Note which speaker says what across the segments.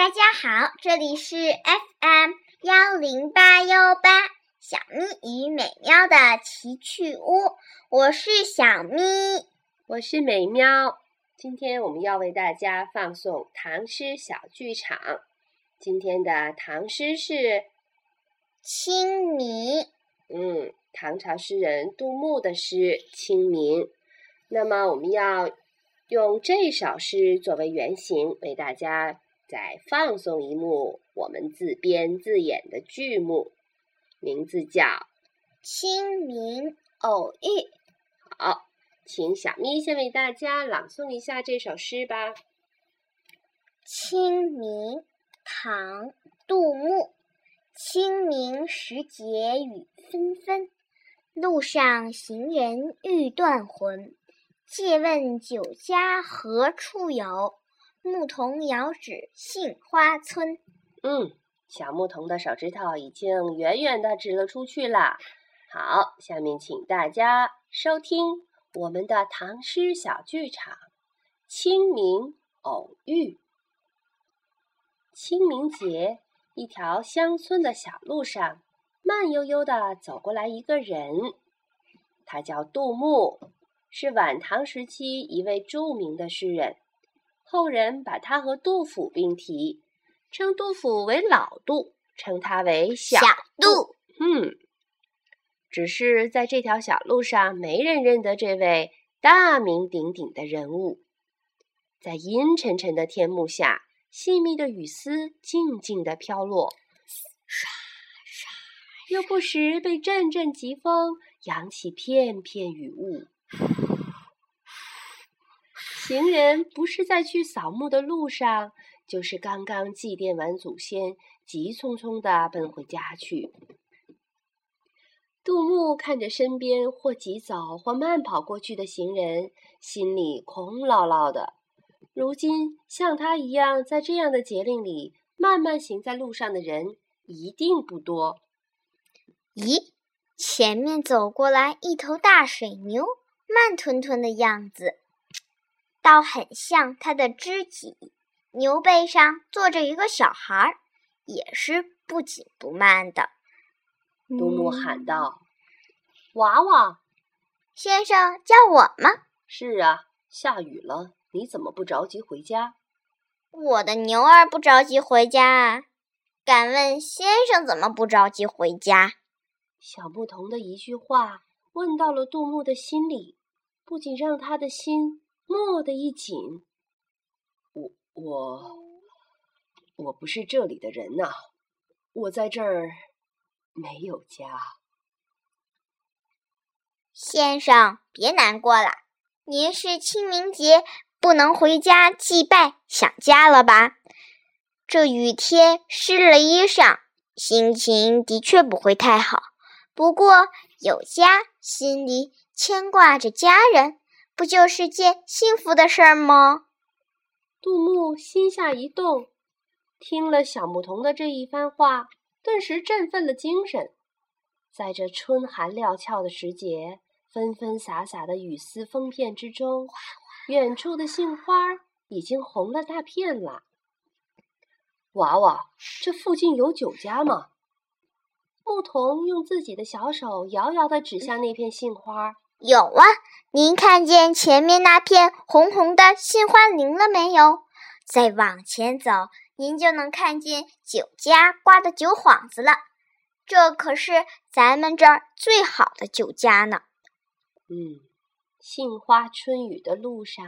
Speaker 1: 大家好，这里是 FM 幺零八幺八小咪与美妙的奇趣屋，我是小咪，
Speaker 2: 我是美妙。今天我们要为大家放送唐诗小剧场。今天的唐诗是《
Speaker 1: 清明》。
Speaker 2: 嗯，唐朝诗人杜牧的诗《清明》。那么我们要用这首诗作为原型，为大家。再放送一幕我们自编自演的剧目，名字叫《
Speaker 1: 清明偶遇》。
Speaker 2: 好，请小咪先为大家朗诵一下这首诗吧。
Speaker 1: 《清明》唐·杜牧。清明时节雨纷纷，路上行人欲断魂。借问酒家何处有？牧童遥指杏花村。
Speaker 2: 嗯，小牧童的手指头已经远远的指了出去了。好，下面请大家收听我们的唐诗小剧场《清明偶遇》。清明节，一条乡村的小路上，慢悠悠的走过来一个人，他叫杜牧，是晚唐时期一位著名的诗人。后人把他和杜甫并提，称杜甫为老杜，称他为小杜。嗯，只是在这条小路上，没人认得这位大名鼎鼎的人物。在阴沉沉的天幕下，细密的雨丝静静地飘落，
Speaker 1: 唰唰，
Speaker 2: 又不时被阵阵疾风扬起片片雨雾。行人不是在去扫墓的路上，就是刚刚祭奠完祖先，急匆匆地奔回家去。杜牧看着身边或急走或慢跑过去的行人，心里空落落的。如今像他一样在这样的节令里慢慢行在路上的人，一定不多。
Speaker 1: 咦，前面走过来一头大水牛，慢吞吞的样子。倒很像他的知己，牛背上坐着一个小孩儿，也是不紧不慢的。
Speaker 2: 杜牧喊道：“娃娃，
Speaker 1: 先生叫我吗？”“
Speaker 2: 是啊，下雨了，你怎么不着急回家？”“
Speaker 1: 我的牛儿不着急回家啊。”“敢问先生怎么不着急回家？”
Speaker 2: 小牧童的一句话问到了杜牧的心里，不仅让他的心。蓦的一紧，我我我不是这里的人呐，我在这儿没有家。
Speaker 1: 先生，别难过了，您是清明节不能回家祭拜，想家了吧？这雨天湿了衣裳，心情的确不会太好。不过有家，心里牵挂着家人。不就是件幸福的事儿吗？
Speaker 2: 杜牧心下一动，听了小牧童的这一番话，顿时振奋了精神。在这春寒料峭的时节，纷纷洒洒的雨丝风片之中，远处的杏花已经红了大片了。娃娃，这附近有酒家吗？牧童用自己的小手遥遥的指向那片杏花。
Speaker 1: 有啊，您看见前面那片红红的杏花林了没有？再往前走，您就能看见酒家挂的酒幌子了。这可是咱们这儿最好的酒家呢。
Speaker 2: 嗯，杏花春雨的路上，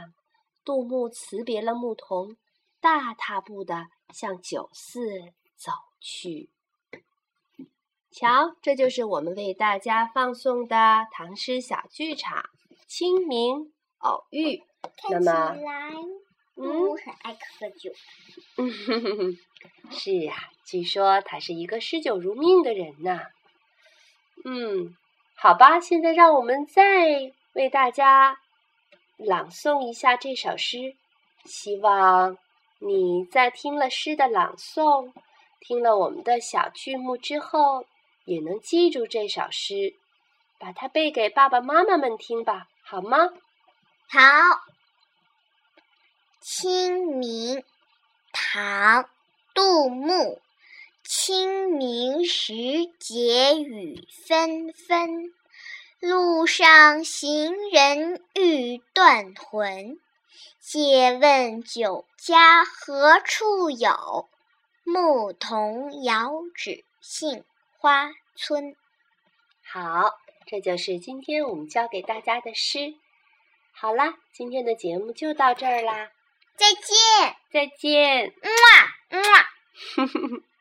Speaker 2: 杜牧辞别了牧童，大踏步的向酒肆走去。瞧，这就是我们为大家放送的唐诗小剧场《清明偶遇》。
Speaker 1: 那么，嗯，我很爱喝酒。
Speaker 2: 嗯哼哼哼，是呀，据说他是一个嗜酒如命的人呢。嗯，好吧，现在让我们再为大家朗诵一下这首诗。希望你在听了诗的朗诵，听了我们的小剧目之后。也能记住这首诗，把它背给爸爸妈妈们听吧，好吗？
Speaker 1: 好，《清明》唐·杜牧。清明时节雨纷纷，路上行人欲断魂。借问酒家何处有？牧童遥指杏花村。
Speaker 2: 好，这就是今天我们教给大家的诗。好啦，今天的节目就到这儿啦，
Speaker 1: 再见，
Speaker 2: 再见，
Speaker 1: 么么。